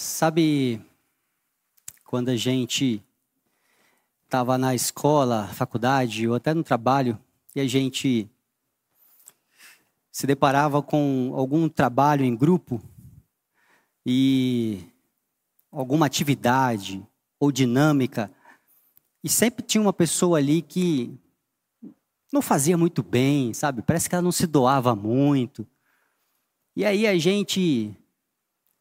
Sabe quando a gente estava na escola, faculdade ou até no trabalho e a gente se deparava com algum trabalho em grupo e alguma atividade ou dinâmica e sempre tinha uma pessoa ali que não fazia muito bem, sabe? Parece que ela não se doava muito. E aí a gente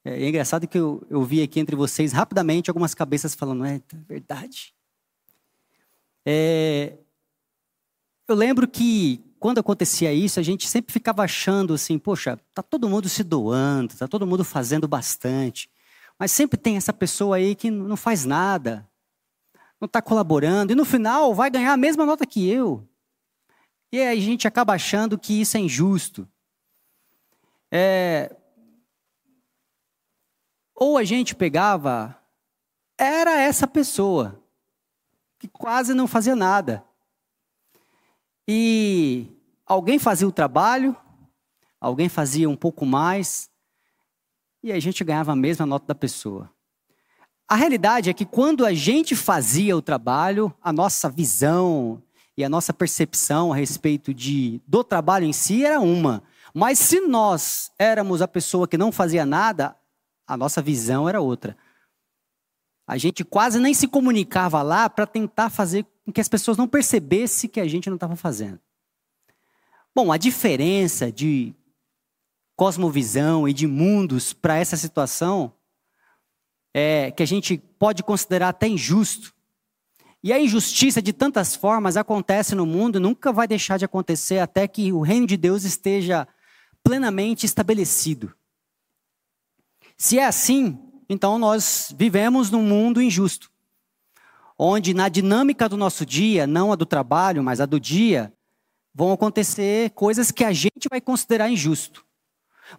é, é engraçado que eu, eu vi aqui entre vocês rapidamente algumas cabeças falando, é, é verdade. É, eu lembro que quando acontecia isso, a gente sempre ficava achando assim, poxa, tá todo mundo se doando, tá todo mundo fazendo bastante, mas sempre tem essa pessoa aí que não faz nada, não está colaborando e no final vai ganhar a mesma nota que eu. E aí a gente acaba achando que isso é injusto. É, ou a gente pegava, era essa pessoa, que quase não fazia nada. E alguém fazia o trabalho, alguém fazia um pouco mais, e a gente ganhava a mesma nota da pessoa. A realidade é que quando a gente fazia o trabalho, a nossa visão e a nossa percepção a respeito de, do trabalho em si era uma. Mas se nós éramos a pessoa que não fazia nada, a nossa visão era outra. A gente quase nem se comunicava lá para tentar fazer com que as pessoas não percebessem que a gente não estava fazendo. Bom, a diferença de cosmovisão e de mundos para essa situação é que a gente pode considerar até injusto. E a injustiça de tantas formas acontece no mundo nunca vai deixar de acontecer até que o reino de Deus esteja plenamente estabelecido. Se é assim, então nós vivemos num mundo injusto, onde na dinâmica do nosso dia, não a do trabalho, mas a do dia, vão acontecer coisas que a gente vai considerar injusto.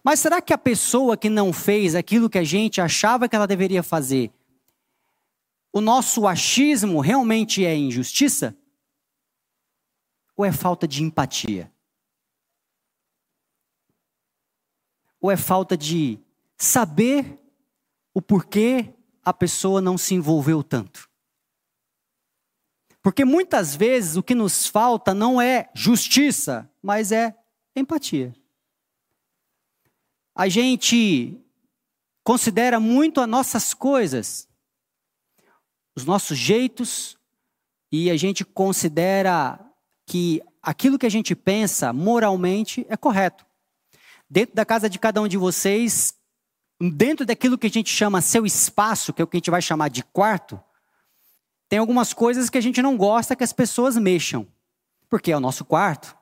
Mas será que a pessoa que não fez aquilo que a gente achava que ela deveria fazer, o nosso achismo realmente é injustiça? Ou é falta de empatia? Ou é falta de saber o porquê a pessoa não se envolveu tanto. Porque muitas vezes o que nos falta não é justiça, mas é empatia. A gente considera muito as nossas coisas, os nossos jeitos, e a gente considera que aquilo que a gente pensa moralmente é correto. Dentro da casa de cada um de vocês, dentro daquilo que a gente chama seu espaço, que é o que a gente vai chamar de quarto, tem algumas coisas que a gente não gosta que as pessoas mexam, porque é o nosso quarto.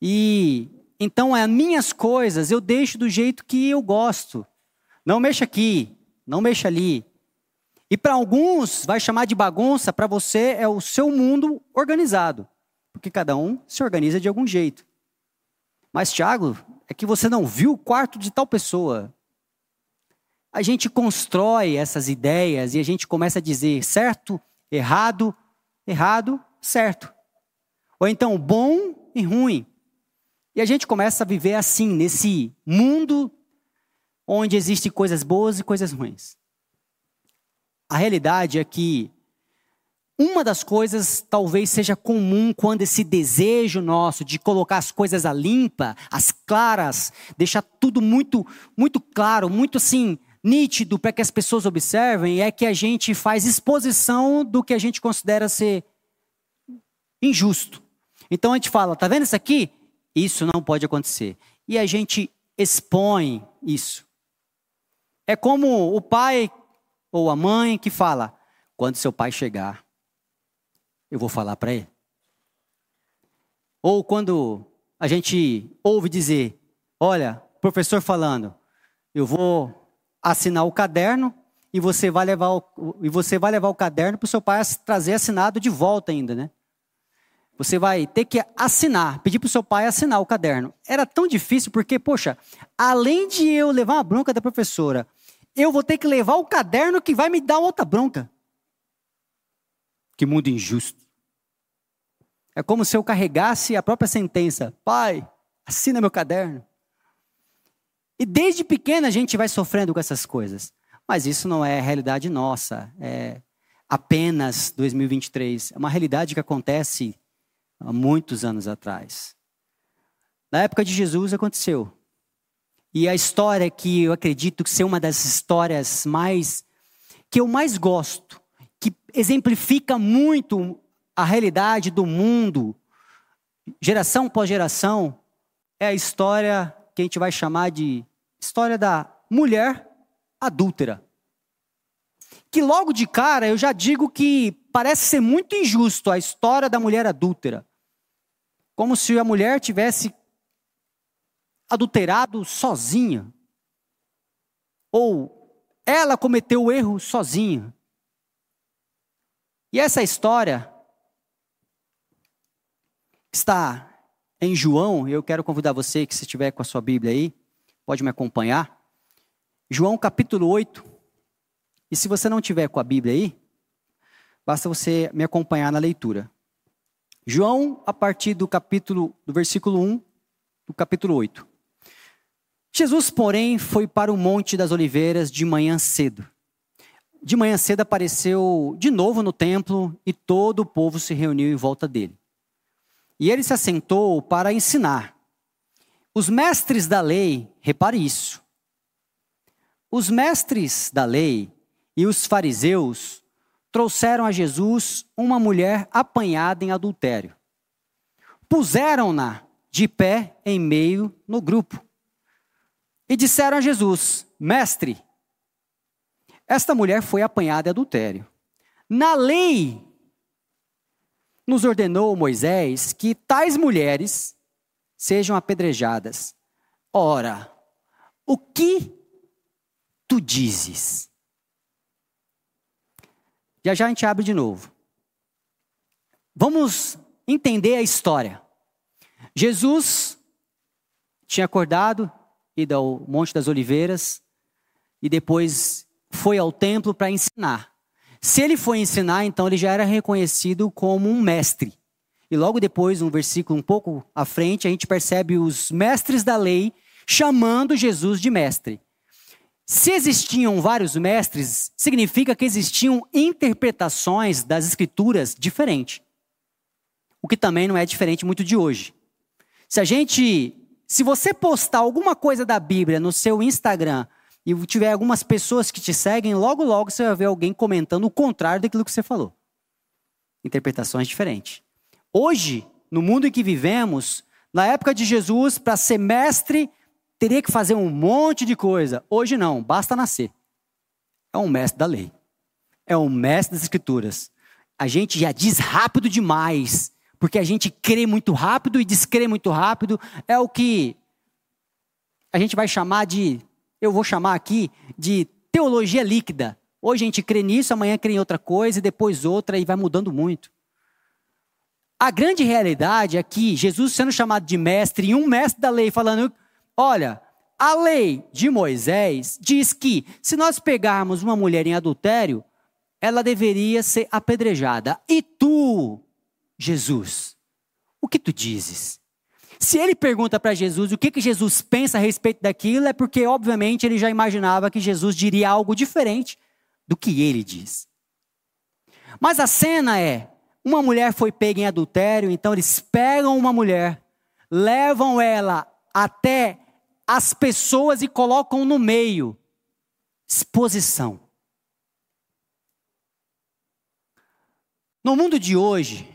E então as minhas coisas eu deixo do jeito que eu gosto. Não mexa aqui, não mexa ali. E para alguns vai chamar de bagunça, para você é o seu mundo organizado, porque cada um se organiza de algum jeito. Mas Tiago, é que você não viu o quarto de tal pessoa. A gente constrói essas ideias e a gente começa a dizer certo, errado, errado, certo. Ou então bom e ruim. E a gente começa a viver assim, nesse mundo onde existem coisas boas e coisas ruins. A realidade é que uma das coisas talvez seja comum quando esse desejo nosso de colocar as coisas a limpa, as claras, deixar tudo muito, muito claro, muito assim, nítido para que as pessoas observem, é que a gente faz exposição do que a gente considera ser injusto. Então a gente fala, tá vendo isso aqui? Isso não pode acontecer. E a gente expõe isso. É como o pai ou a mãe que fala: quando seu pai chegar, eu vou falar para ele. Ou quando a gente ouve dizer, olha, professor falando, eu vou assinar o caderno e você vai levar o, e você vai levar o caderno para o seu pai trazer assinado de volta ainda, né? Você vai ter que assinar, pedir para o seu pai assinar o caderno. Era tão difícil porque, poxa, além de eu levar uma bronca da professora, eu vou ter que levar o caderno que vai me dar outra bronca. Que mundo injusto. É como se eu carregasse a própria sentença. Pai, assina meu caderno. E desde pequena a gente vai sofrendo com essas coisas. Mas isso não é realidade nossa, é apenas 2023. É uma realidade que acontece há muitos anos atrás. Na época de Jesus aconteceu. E a história que eu acredito ser uma das histórias mais que eu mais gosto, exemplifica muito a realidade do mundo, geração após geração, é a história que a gente vai chamar de história da mulher adúltera. Que logo de cara eu já digo que parece ser muito injusto a história da mulher adúltera. Como se a mulher tivesse adulterado sozinha. Ou ela cometeu o erro sozinha. E essa história está em João, eu quero convidar você que se estiver com a sua Bíblia aí, pode me acompanhar. João capítulo 8. E se você não tiver com a Bíblia aí, basta você me acompanhar na leitura. João, a partir do capítulo, do versículo 1, do capítulo 8. Jesus, porém, foi para o Monte das Oliveiras de manhã cedo. De manhã cedo apareceu de novo no templo e todo o povo se reuniu em volta dele. E ele se assentou para ensinar. Os mestres da lei, repare isso. Os mestres da lei e os fariseus trouxeram a Jesus uma mulher apanhada em adultério. Puseram-na de pé em meio no grupo. E disseram a Jesus: Mestre, esta mulher foi apanhada em adultério. Na lei nos ordenou Moisés que tais mulheres sejam apedrejadas. Ora, o que tu dizes? Já já a gente abre de novo. Vamos entender a história. Jesus tinha acordado, ido ao Monte das Oliveiras e depois foi ao templo para ensinar. Se ele foi ensinar, então ele já era reconhecido como um mestre. E logo depois, um versículo um pouco à frente, a gente percebe os mestres da lei chamando Jesus de mestre. Se existiam vários mestres, significa que existiam interpretações das escrituras diferentes. O que também não é diferente muito de hoje. Se a gente, se você postar alguma coisa da Bíblia no seu Instagram e tiver algumas pessoas que te seguem, logo, logo você vai ver alguém comentando o contrário daquilo que você falou. Interpretações diferentes. Hoje, no mundo em que vivemos, na época de Jesus, para ser mestre, teria que fazer um monte de coisa. Hoje não, basta nascer. É um mestre da lei. É um mestre das escrituras. A gente já diz rápido demais, porque a gente crê muito rápido e descrê muito rápido. É o que a gente vai chamar de eu vou chamar aqui de teologia líquida. Hoje a gente crê nisso, amanhã crê em outra coisa, e depois outra, e vai mudando muito. A grande realidade é que Jesus sendo chamado de mestre, e um mestre da lei falando: olha, a lei de Moisés diz que se nós pegarmos uma mulher em adultério, ela deveria ser apedrejada. E tu, Jesus, o que tu dizes? Se ele pergunta para Jesus o que, que Jesus pensa a respeito daquilo, é porque, obviamente, ele já imaginava que Jesus diria algo diferente do que ele diz. Mas a cena é: uma mulher foi pega em adultério, então eles pegam uma mulher, levam ela até as pessoas e colocam no meio. Exposição. No mundo de hoje,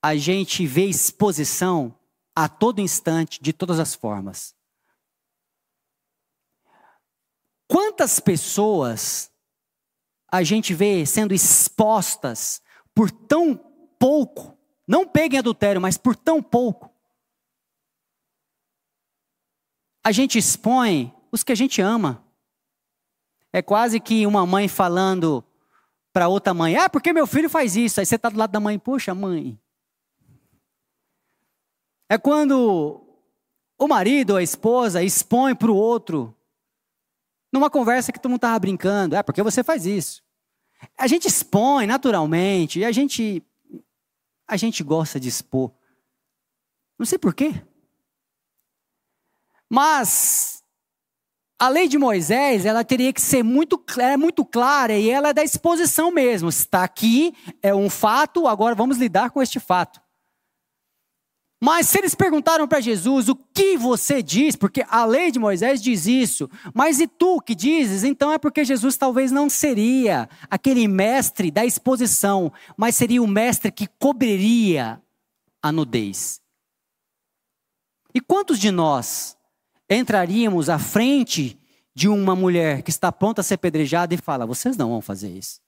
a gente vê exposição a todo instante, de todas as formas. Quantas pessoas a gente vê sendo expostas por tão pouco, não peguem adultério, mas por tão pouco. A gente expõe os que a gente ama. É quase que uma mãe falando para outra mãe: Ah, porque meu filho faz isso? Aí você está do lado da mãe: Poxa, mãe, é quando o marido ou a esposa expõe para o outro, numa conversa que todo mundo estava brincando. É, porque você faz isso. A gente expõe naturalmente, e a gente, a gente gosta de expor. Não sei porquê. Mas a lei de Moisés, ela teria que ser muito, é muito clara e ela é da exposição mesmo. Está aqui, é um fato, agora vamos lidar com este fato. Mas se eles perguntaram para Jesus o que você diz, porque a lei de Moisés diz isso, mas e tu que dizes? Então é porque Jesus talvez não seria aquele mestre da exposição, mas seria o mestre que cobriria a nudez. E quantos de nós entraríamos à frente de uma mulher que está pronta a ser pedrejada e fala: vocês não vão fazer isso?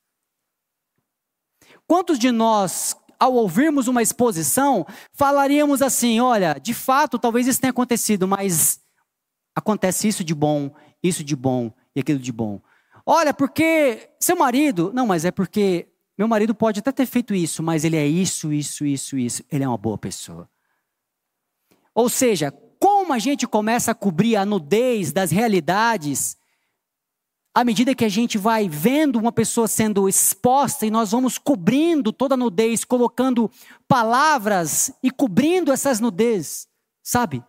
Quantos de nós ao ouvirmos uma exposição, falaríamos assim: olha, de fato, talvez isso tenha acontecido, mas acontece isso de bom, isso de bom e aquilo de bom. Olha, porque seu marido. Não, mas é porque meu marido pode até ter feito isso, mas ele é isso, isso, isso, isso. Ele é uma boa pessoa. Ou seja, como a gente começa a cobrir a nudez das realidades à medida que a gente vai vendo uma pessoa sendo exposta e nós vamos cobrindo toda a nudez, colocando palavras e cobrindo essas nudez, sabe?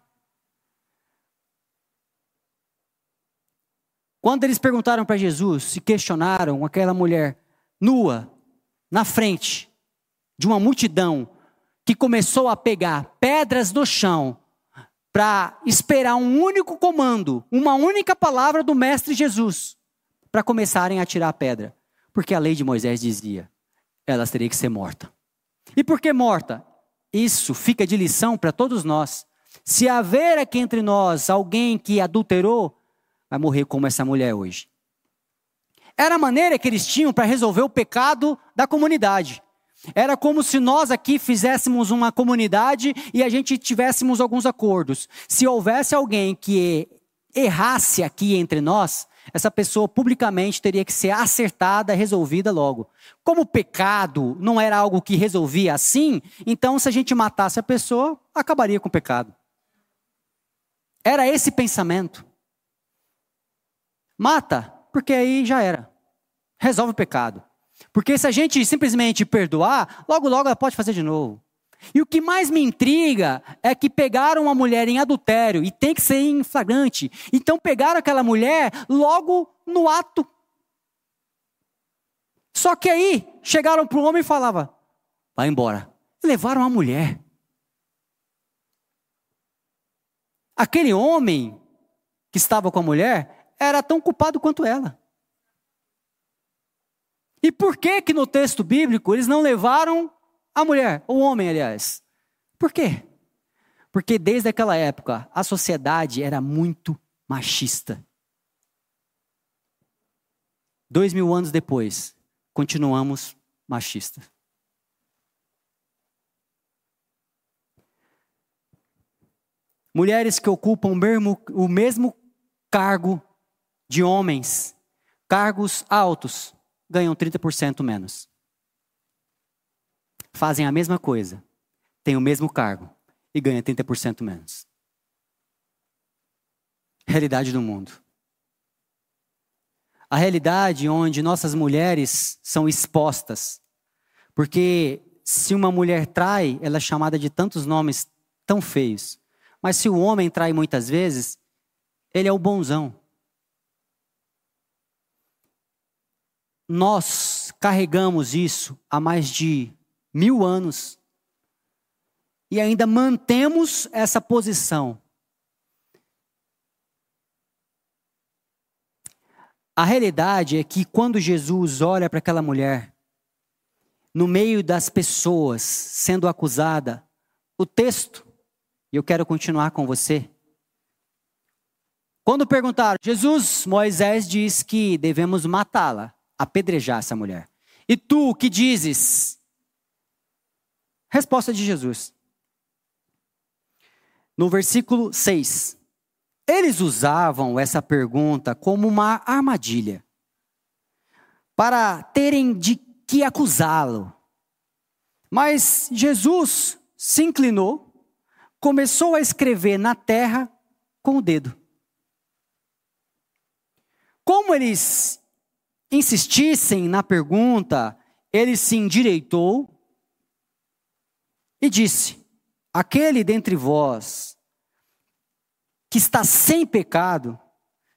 Quando eles perguntaram para Jesus, se questionaram aquela mulher nua, na frente de uma multidão que começou a pegar pedras do chão para esperar um único comando, uma única palavra do Mestre Jesus para começarem a tirar a pedra. Porque a lei de Moisés dizia, elas teriam que ser mortas. E por que morta? Isso fica de lição para todos nós. Se haver aqui entre nós alguém que adulterou, vai morrer como essa mulher hoje. Era a maneira que eles tinham para resolver o pecado da comunidade. Era como se nós aqui fizéssemos uma comunidade e a gente tivéssemos alguns acordos. Se houvesse alguém que errasse aqui entre nós, essa pessoa publicamente teria que ser acertada, resolvida logo. Como o pecado não era algo que resolvia assim, então se a gente matasse a pessoa, acabaria com o pecado. Era esse pensamento. Mata, porque aí já era. Resolve o pecado. Porque se a gente simplesmente perdoar, logo logo ela pode fazer de novo. E o que mais me intriga é que pegaram uma mulher em adultério, e tem que ser em flagrante. Então pegaram aquela mulher logo no ato. Só que aí chegaram para o homem e falavam: vai embora. Levaram a mulher. Aquele homem que estava com a mulher era tão culpado quanto ela. E por que que no texto bíblico eles não levaram a mulher, o homem, aliás. Por quê? Porque desde aquela época a sociedade era muito machista. Dois mil anos depois, continuamos machistas. Mulheres que ocupam o mesmo, o mesmo cargo de homens, cargos altos, ganham 30% menos fazem a mesma coisa, têm o mesmo cargo e ganham 30% menos. Realidade do mundo. A realidade onde nossas mulheres são expostas. Porque se uma mulher trai, ela é chamada de tantos nomes tão feios. Mas se o homem trai muitas vezes, ele é o bonzão. Nós carregamos isso há mais de mil anos. E ainda mantemos essa posição. A realidade é que quando Jesus olha para aquela mulher, no meio das pessoas sendo acusada, o texto, e eu quero continuar com você. Quando perguntaram, Jesus, Moisés diz que devemos matá-la, apedrejar essa mulher. E tu, o que dizes? Resposta de Jesus. No versículo 6. Eles usavam essa pergunta como uma armadilha para terem de que acusá-lo. Mas Jesus se inclinou, começou a escrever na terra com o dedo. Como eles insistissem na pergunta, ele se endireitou e disse: Aquele dentre vós que está sem pecado,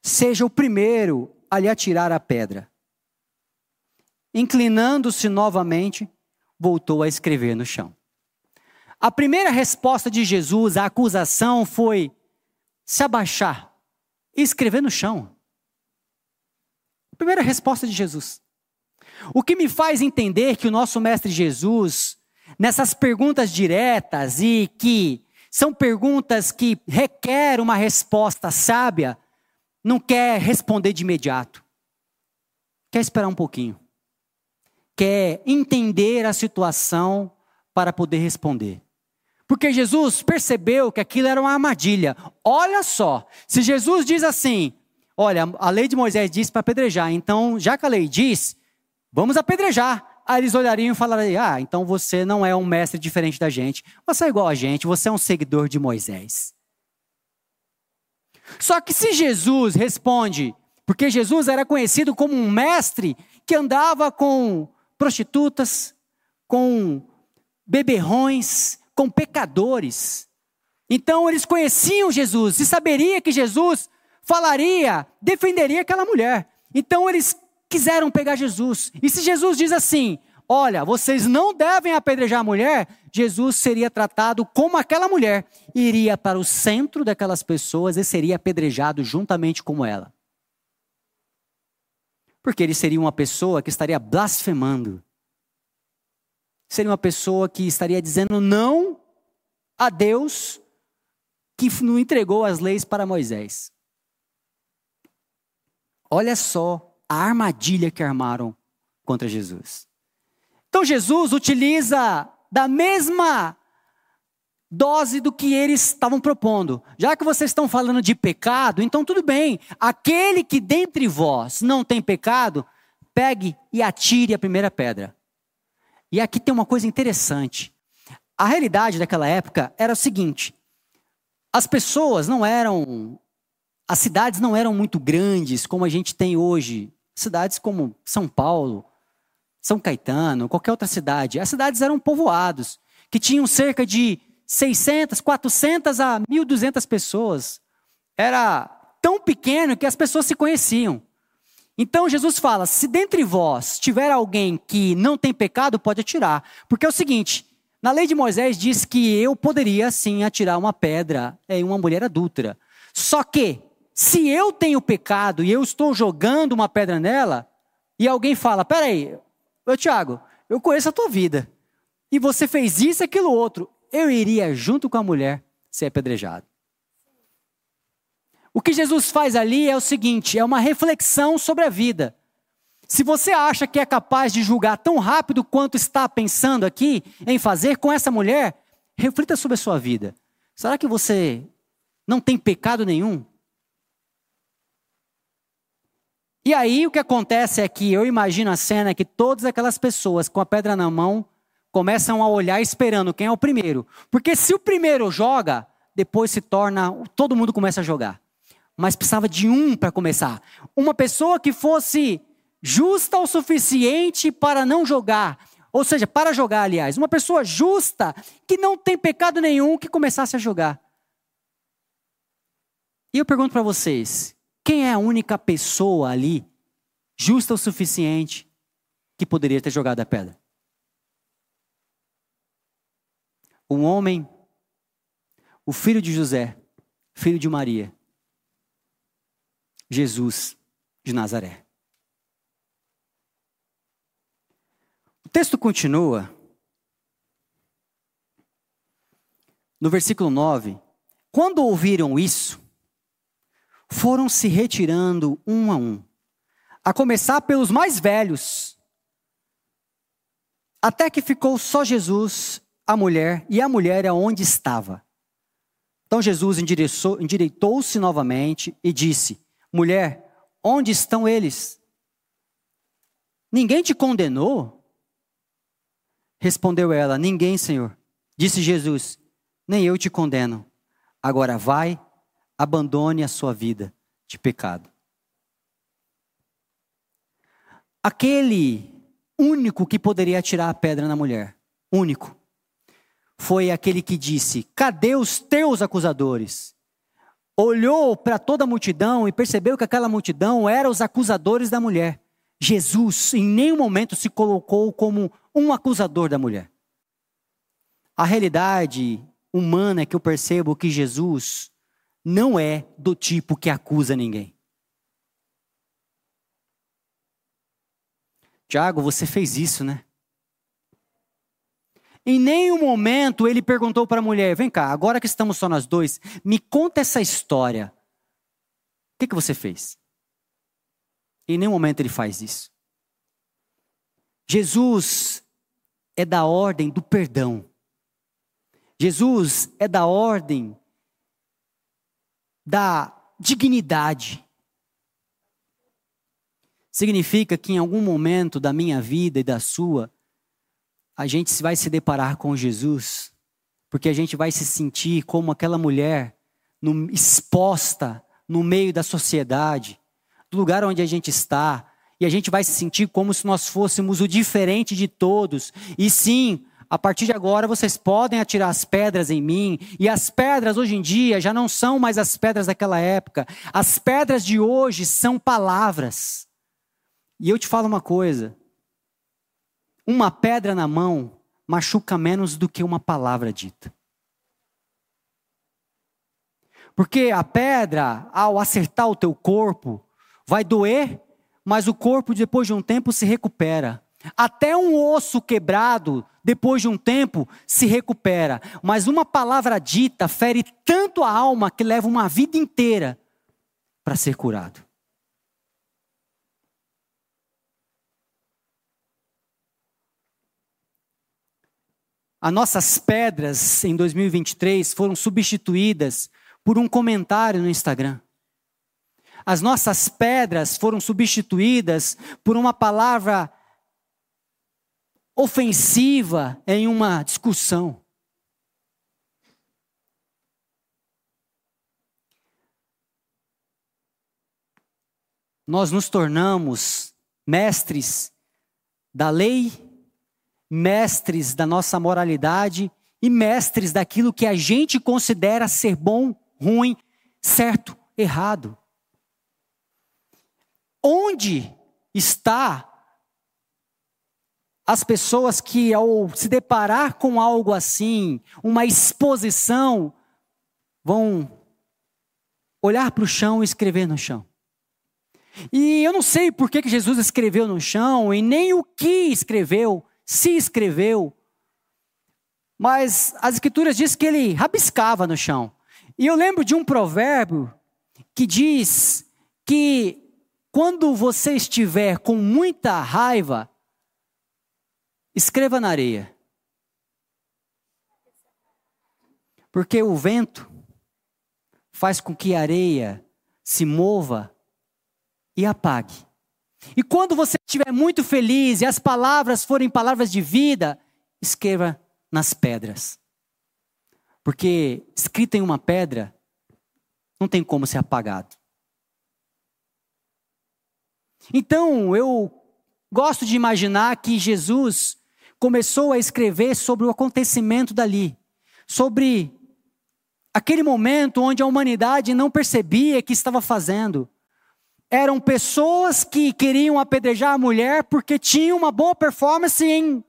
seja o primeiro a lhe atirar a pedra. Inclinando-se novamente, voltou a escrever no chão. A primeira resposta de Jesus à acusação foi se abaixar e escrever no chão. Primeira resposta de Jesus. O que me faz entender que o nosso Mestre Jesus, nessas perguntas diretas e que são perguntas que requerem uma resposta sábia, não quer responder de imediato. Quer esperar um pouquinho. Quer entender a situação para poder responder. Porque Jesus percebeu que aquilo era uma armadilha. Olha só, se Jesus diz assim: olha, a lei de Moisés diz para apedrejar, então, já que a lei diz, vamos apedrejar. Aí eles olhariam e falariam: ah, então você não é um mestre diferente da gente, você é igual a gente, você é um seguidor de Moisés. Só que se Jesus responde, porque Jesus era conhecido como um mestre que andava com prostitutas, com beberrões, com pecadores. Então eles conheciam Jesus e saberia que Jesus falaria, defenderia aquela mulher. Então eles quiseram pegar Jesus. E se Jesus diz assim: Olha, vocês não devem apedrejar a mulher, Jesus seria tratado como aquela mulher, iria para o centro daquelas pessoas e seria apedrejado juntamente com ela. Porque ele seria uma pessoa que estaria blasfemando seria uma pessoa que estaria dizendo não a Deus que não entregou as leis para Moisés. Olha só a armadilha que armaram contra Jesus. Então Jesus utiliza da mesma dose do que eles estavam propondo. Já que vocês estão falando de pecado, então tudo bem. Aquele que dentre vós não tem pecado, pegue e atire a primeira pedra. E aqui tem uma coisa interessante. A realidade daquela época era o seguinte: as pessoas não eram. As cidades não eram muito grandes como a gente tem hoje. Cidades como São Paulo, São Caetano, qualquer outra cidade. As cidades eram povoados, que tinham cerca de 600, 400 a 1.200 pessoas. Era tão pequeno que as pessoas se conheciam. Então Jesus fala: se dentre vós tiver alguém que não tem pecado, pode atirar. Porque é o seguinte: na lei de Moisés diz que eu poderia sim atirar uma pedra em uma mulher adúltera. Só que, se eu tenho pecado e eu estou jogando uma pedra nela, e alguém fala: peraí, ô Tiago, eu conheço a tua vida, e você fez isso, aquilo, outro, eu iria junto com a mulher ser apedrejado. O que Jesus faz ali é o seguinte: é uma reflexão sobre a vida. Se você acha que é capaz de julgar tão rápido quanto está pensando aqui em fazer com essa mulher, reflita sobre a sua vida. Será que você não tem pecado nenhum? E aí o que acontece é que eu imagino a cena que todas aquelas pessoas com a pedra na mão começam a olhar esperando quem é o primeiro. Porque se o primeiro joga, depois se torna. Todo mundo começa a jogar mas precisava de um para começar. Uma pessoa que fosse justa o suficiente para não jogar. Ou seja, para jogar, aliás. Uma pessoa justa, que não tem pecado nenhum, que começasse a jogar. E eu pergunto para vocês: quem é a única pessoa ali, justa o suficiente, que poderia ter jogado a pedra? Um homem, o filho de José, filho de Maria, Jesus de Nazaré. O texto continua. No versículo 9: Quando ouviram isso, foram se retirando um a um, a começar pelos mais velhos, até que ficou só Jesus, a mulher e a mulher aonde estava. Então Jesus endireitou-se novamente e disse: Mulher, onde estão eles? Ninguém te condenou? Respondeu ela: Ninguém, Senhor. Disse Jesus: Nem eu te condeno. Agora vai, abandone a sua vida de pecado. Aquele único que poderia atirar a pedra na mulher, único, foi aquele que disse: Cadê os teus acusadores? olhou para toda a multidão e percebeu que aquela multidão era os acusadores da mulher. Jesus em nenhum momento se colocou como um acusador da mulher. A realidade humana é que eu percebo que Jesus não é do tipo que acusa ninguém. Tiago, você fez isso, né? Em nenhum momento ele perguntou para a mulher: vem cá, agora que estamos só nós dois, me conta essa história. O que, que você fez? Em nenhum momento ele faz isso. Jesus é da ordem do perdão. Jesus é da ordem da dignidade. Significa que em algum momento da minha vida e da sua, a gente vai se deparar com Jesus, porque a gente vai se sentir como aquela mulher no, exposta no meio da sociedade, do lugar onde a gente está, e a gente vai se sentir como se nós fôssemos o diferente de todos. E sim, a partir de agora vocês podem atirar as pedras em mim, e as pedras hoje em dia já não são mais as pedras daquela época. As pedras de hoje são palavras. E eu te falo uma coisa: uma pedra na mão machuca menos do que uma palavra dita. Porque a pedra, ao acertar o teu corpo, vai doer, mas o corpo, depois de um tempo, se recupera. Até um osso quebrado, depois de um tempo, se recupera. Mas uma palavra dita fere tanto a alma que leva uma vida inteira para ser curado. As nossas pedras em 2023 foram substituídas por um comentário no Instagram. As nossas pedras foram substituídas por uma palavra ofensiva em uma discussão. Nós nos tornamos mestres da lei mestres da nossa moralidade e mestres daquilo que a gente considera ser bom, ruim, certo, errado. Onde está as pessoas que, ao se deparar com algo assim, uma exposição, vão olhar para o chão e escrever no chão? E eu não sei por que, Jesus escreveu no chão e nem o que escreveu, se escreveu, mas as escrituras diz que ele rabiscava no chão. E eu lembro de um provérbio que diz que quando você estiver com muita raiva, escreva na areia. Porque o vento faz com que a areia se mova e apague. E quando você estiver muito feliz e as palavras forem palavras de vida, escreva nas pedras. Porque escrito em uma pedra não tem como ser apagado. Então, eu gosto de imaginar que Jesus começou a escrever sobre o acontecimento dali, sobre aquele momento onde a humanidade não percebia que estava fazendo eram pessoas que queriam apedrejar a mulher porque tinham uma boa performance em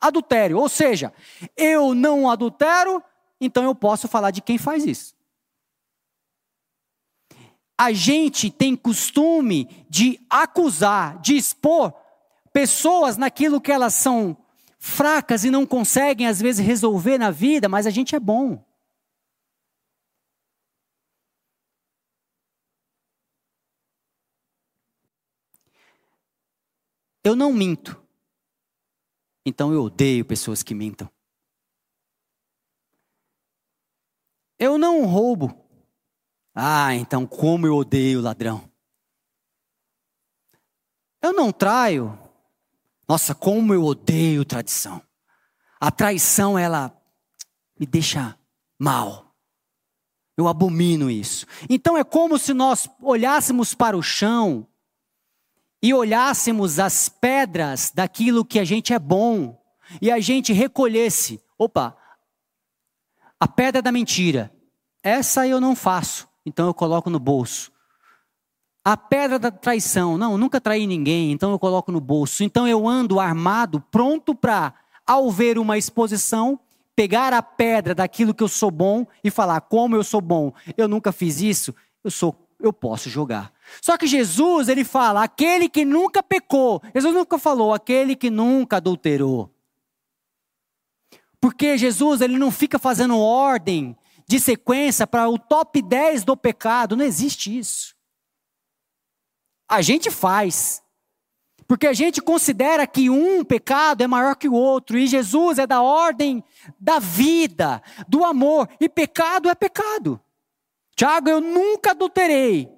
adultério. Ou seja, eu não adultero, então eu posso falar de quem faz isso. A gente tem costume de acusar, de expor pessoas naquilo que elas são fracas e não conseguem às vezes resolver na vida, mas a gente é bom. Eu não minto. Então eu odeio pessoas que mintam. Eu não roubo. Ah, então como eu odeio ladrão. Eu não traio. Nossa, como eu odeio tradição. A traição, ela me deixa mal. Eu abomino isso. Então é como se nós olhássemos para o chão e olhássemos as pedras daquilo que a gente é bom e a gente recolhesse, opa, a pedra da mentira, essa eu não faço, então eu coloco no bolso. A pedra da traição, não, nunca traí ninguém, então eu coloco no bolso. Então eu ando armado, pronto para, ao ver uma exposição, pegar a pedra daquilo que eu sou bom e falar: como eu sou bom, eu nunca fiz isso, eu sou, eu posso jogar. Só que Jesus, ele fala: aquele que nunca pecou. Jesus nunca falou: aquele que nunca adulterou. Porque Jesus, ele não fica fazendo ordem de sequência para o top 10 do pecado, não existe isso. A gente faz. Porque a gente considera que um pecado é maior que o outro, e Jesus é da ordem da vida, do amor, e pecado é pecado. Tiago, eu nunca adulterei.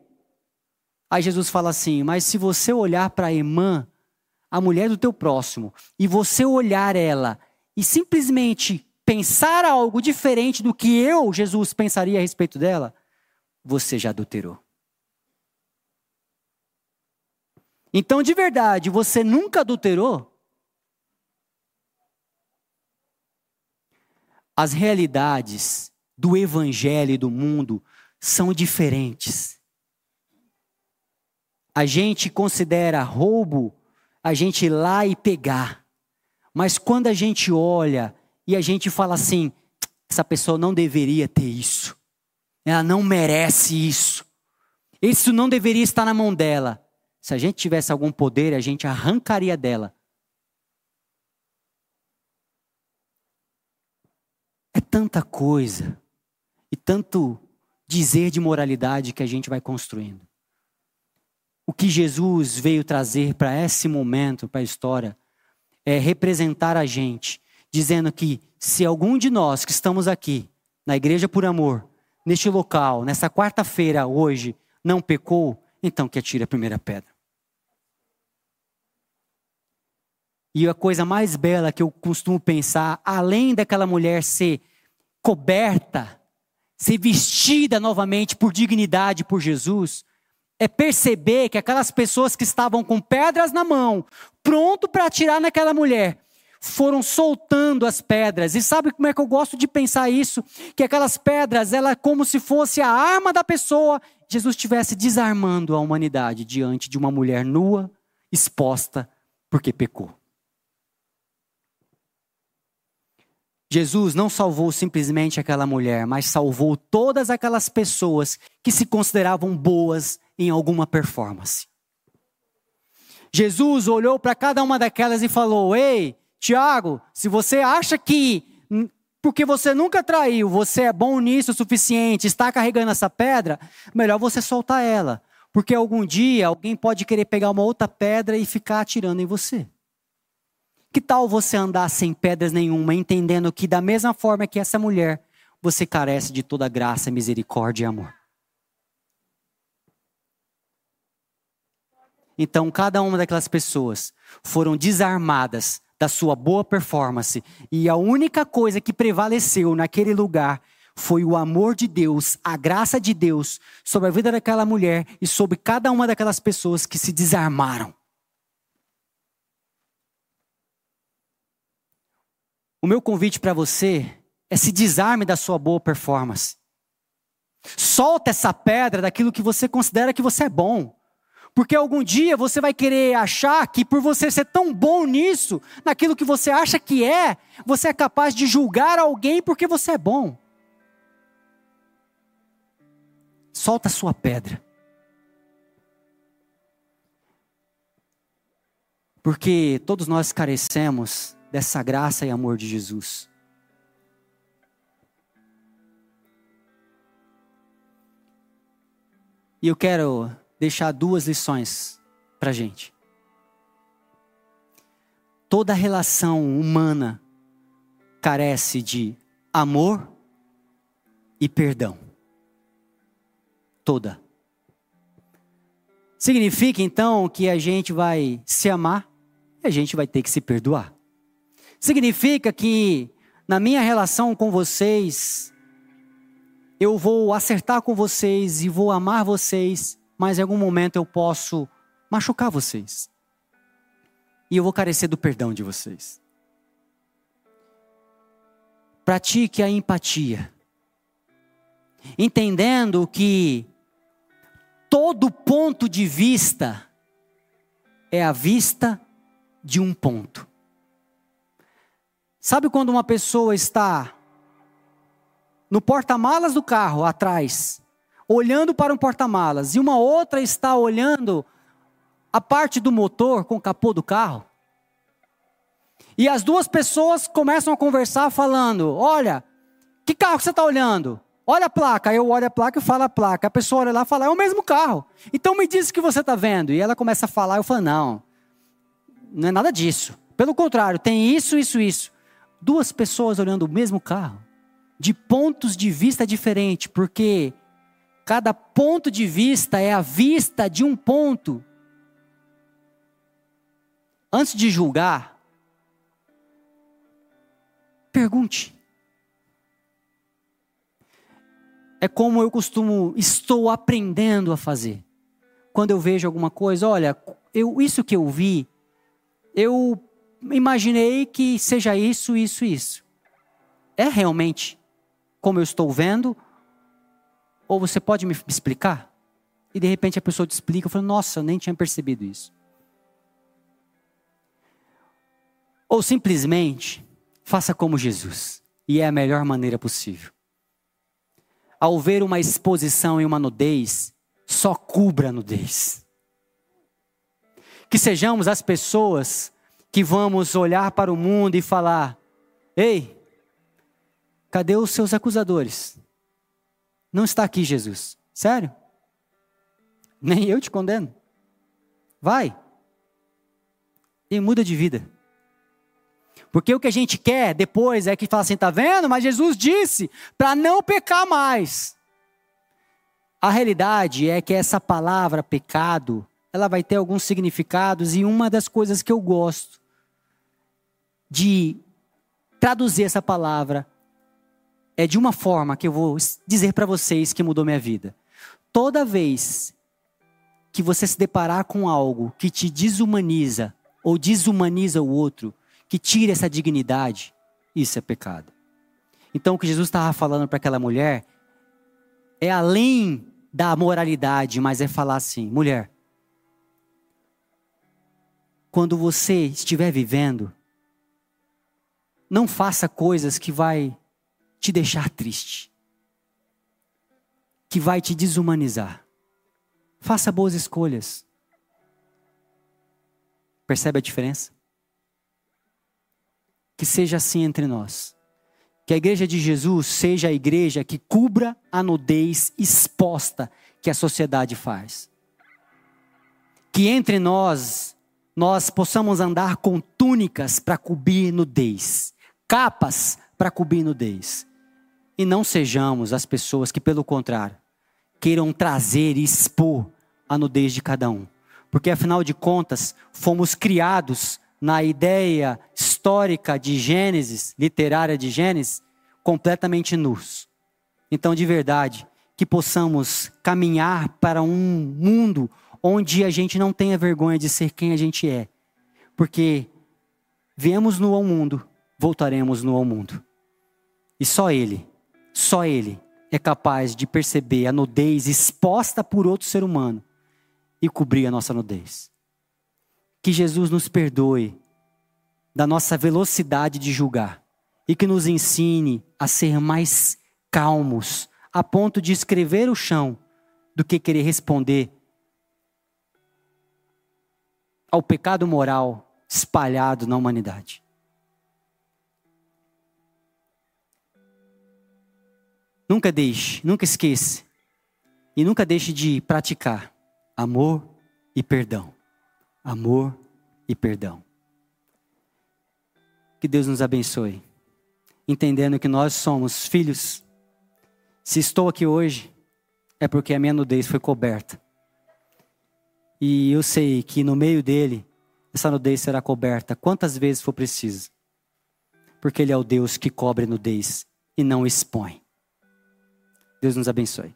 Aí Jesus fala assim: Mas se você olhar para a irmã, a mulher do teu próximo, e você olhar ela e simplesmente pensar algo diferente do que eu, Jesus, pensaria a respeito dela, você já adulterou. Então, de verdade, você nunca adulterou? As realidades do evangelho e do mundo são diferentes. A gente considera roubo a gente ir lá e pegar. Mas quando a gente olha e a gente fala assim, essa pessoa não deveria ter isso. Ela não merece isso. Isso não deveria estar na mão dela. Se a gente tivesse algum poder, a gente arrancaria dela. É tanta coisa e tanto dizer de moralidade que a gente vai construindo. O que Jesus veio trazer para esse momento, para a história, é representar a gente, dizendo que se algum de nós que estamos aqui, na Igreja por Amor, neste local, nessa quarta-feira hoje, não pecou, então que atire a primeira pedra. E a coisa mais bela que eu costumo pensar, além daquela mulher ser coberta, ser vestida novamente por dignidade por Jesus, é perceber que aquelas pessoas que estavam com pedras na mão, pronto para atirar naquela mulher, foram soltando as pedras. E sabe como é que eu gosto de pensar isso? Que aquelas pedras, ela é como se fosse a arma da pessoa. Jesus estivesse desarmando a humanidade diante de uma mulher nua, exposta, porque pecou. Jesus não salvou simplesmente aquela mulher, mas salvou todas aquelas pessoas que se consideravam boas em alguma performance. Jesus olhou para cada uma daquelas e falou: Ei, Tiago, se você acha que porque você nunca traiu, você é bom nisso o suficiente, está carregando essa pedra, melhor você soltar ela. Porque algum dia alguém pode querer pegar uma outra pedra e ficar atirando em você. Que tal você andar sem pedras nenhuma, entendendo que, da mesma forma que essa mulher, você carece de toda graça, misericórdia e amor? Então, cada uma daquelas pessoas foram desarmadas da sua boa performance, e a única coisa que prevaleceu naquele lugar foi o amor de Deus, a graça de Deus sobre a vida daquela mulher e sobre cada uma daquelas pessoas que se desarmaram. O meu convite para você é se desarme da sua boa performance. Solta essa pedra daquilo que você considera que você é bom. Porque algum dia você vai querer achar que por você ser tão bom nisso, naquilo que você acha que é, você é capaz de julgar alguém porque você é bom. Solta a sua pedra. Porque todos nós carecemos dessa graça e amor de Jesus. E eu quero deixar duas lições para gente. Toda relação humana carece de amor e perdão. Toda. Significa então que a gente vai se amar e a gente vai ter que se perdoar. Significa que na minha relação com vocês, eu vou acertar com vocês e vou amar vocês, mas em algum momento eu posso machucar vocês. E eu vou carecer do perdão de vocês. Pratique a empatia. entendendo que todo ponto de vista é a vista de um ponto. Sabe quando uma pessoa está no porta-malas do carro atrás, olhando para um porta-malas, e uma outra está olhando a parte do motor com o capô do carro? E as duas pessoas começam a conversar falando: Olha, que carro você está olhando? Olha a placa. Eu olho a placa e falo a placa. A pessoa olha lá e fala: É o mesmo carro. Então me diz o que você está vendo. E ela começa a falar. Eu falo: Não, não é nada disso. Pelo contrário, tem isso, isso, isso. Duas pessoas olhando o mesmo carro, de pontos de vista diferentes, porque cada ponto de vista é a vista de um ponto. Antes de julgar, Pergunte. É como eu costumo, estou aprendendo a fazer. Quando eu vejo alguma coisa, olha, eu, isso que eu vi, eu imaginei que seja isso, isso, isso. É realmente como eu estou vendo? Ou você pode me explicar? E de repente a pessoa te explica, eu falo, nossa, eu nem tinha percebido isso. Ou simplesmente, Faça como Jesus. E é a melhor maneira possível. Ao ver uma exposição e uma nudez, só cubra a nudez. Que sejamos as pessoas que vamos olhar para o mundo e falar: Ei, cadê os seus acusadores? Não está aqui Jesus. Sério? Nem eu te condeno. Vai. E muda de vida. Porque o que a gente quer depois é que fala assim, tá vendo? Mas Jesus disse para não pecar mais. A realidade é que essa palavra pecado, ela vai ter alguns significados e uma das coisas que eu gosto de traduzir essa palavra é de uma forma que eu vou dizer para vocês que mudou minha vida. Toda vez que você se deparar com algo que te desumaniza ou desumaniza o outro, que tire essa dignidade, isso é pecado. Então o que Jesus estava falando para aquela mulher é além da moralidade, mas é falar assim: mulher, quando você estiver vivendo, não faça coisas que vai te deixar triste, que vai te desumanizar. Faça boas escolhas. Percebe a diferença? que seja assim entre nós. Que a igreja de Jesus seja a igreja que cubra a nudez exposta que a sociedade faz. Que entre nós, nós possamos andar com túnicas para cobrir nudez, capas para cobrir nudez. E não sejamos as pessoas que, pelo contrário, queiram trazer e expor a nudez de cada um. Porque afinal de contas, fomos criados na ideia histórica de Gênesis, literária de Gênesis, completamente nus. Então, de verdade, que possamos caminhar para um mundo onde a gente não tenha vergonha de ser quem a gente é. Porque viemos no ao mundo, voltaremos no ao mundo. E só Ele, só Ele é capaz de perceber a nudez exposta por outro ser humano e cobrir a nossa nudez. Que Jesus nos perdoe da nossa velocidade de julgar e que nos ensine a ser mais calmos, a ponto de escrever o chão do que querer responder ao pecado moral espalhado na humanidade. Nunca deixe, nunca esqueça e nunca deixe de praticar amor e perdão amor e perdão. Que Deus nos abençoe, entendendo que nós somos filhos. Se estou aqui hoje, é porque a minha nudez foi coberta. E eu sei que no meio dele, essa nudez será coberta quantas vezes for preciso. Porque Ele é o Deus que cobre nudez e não expõe. Deus nos abençoe.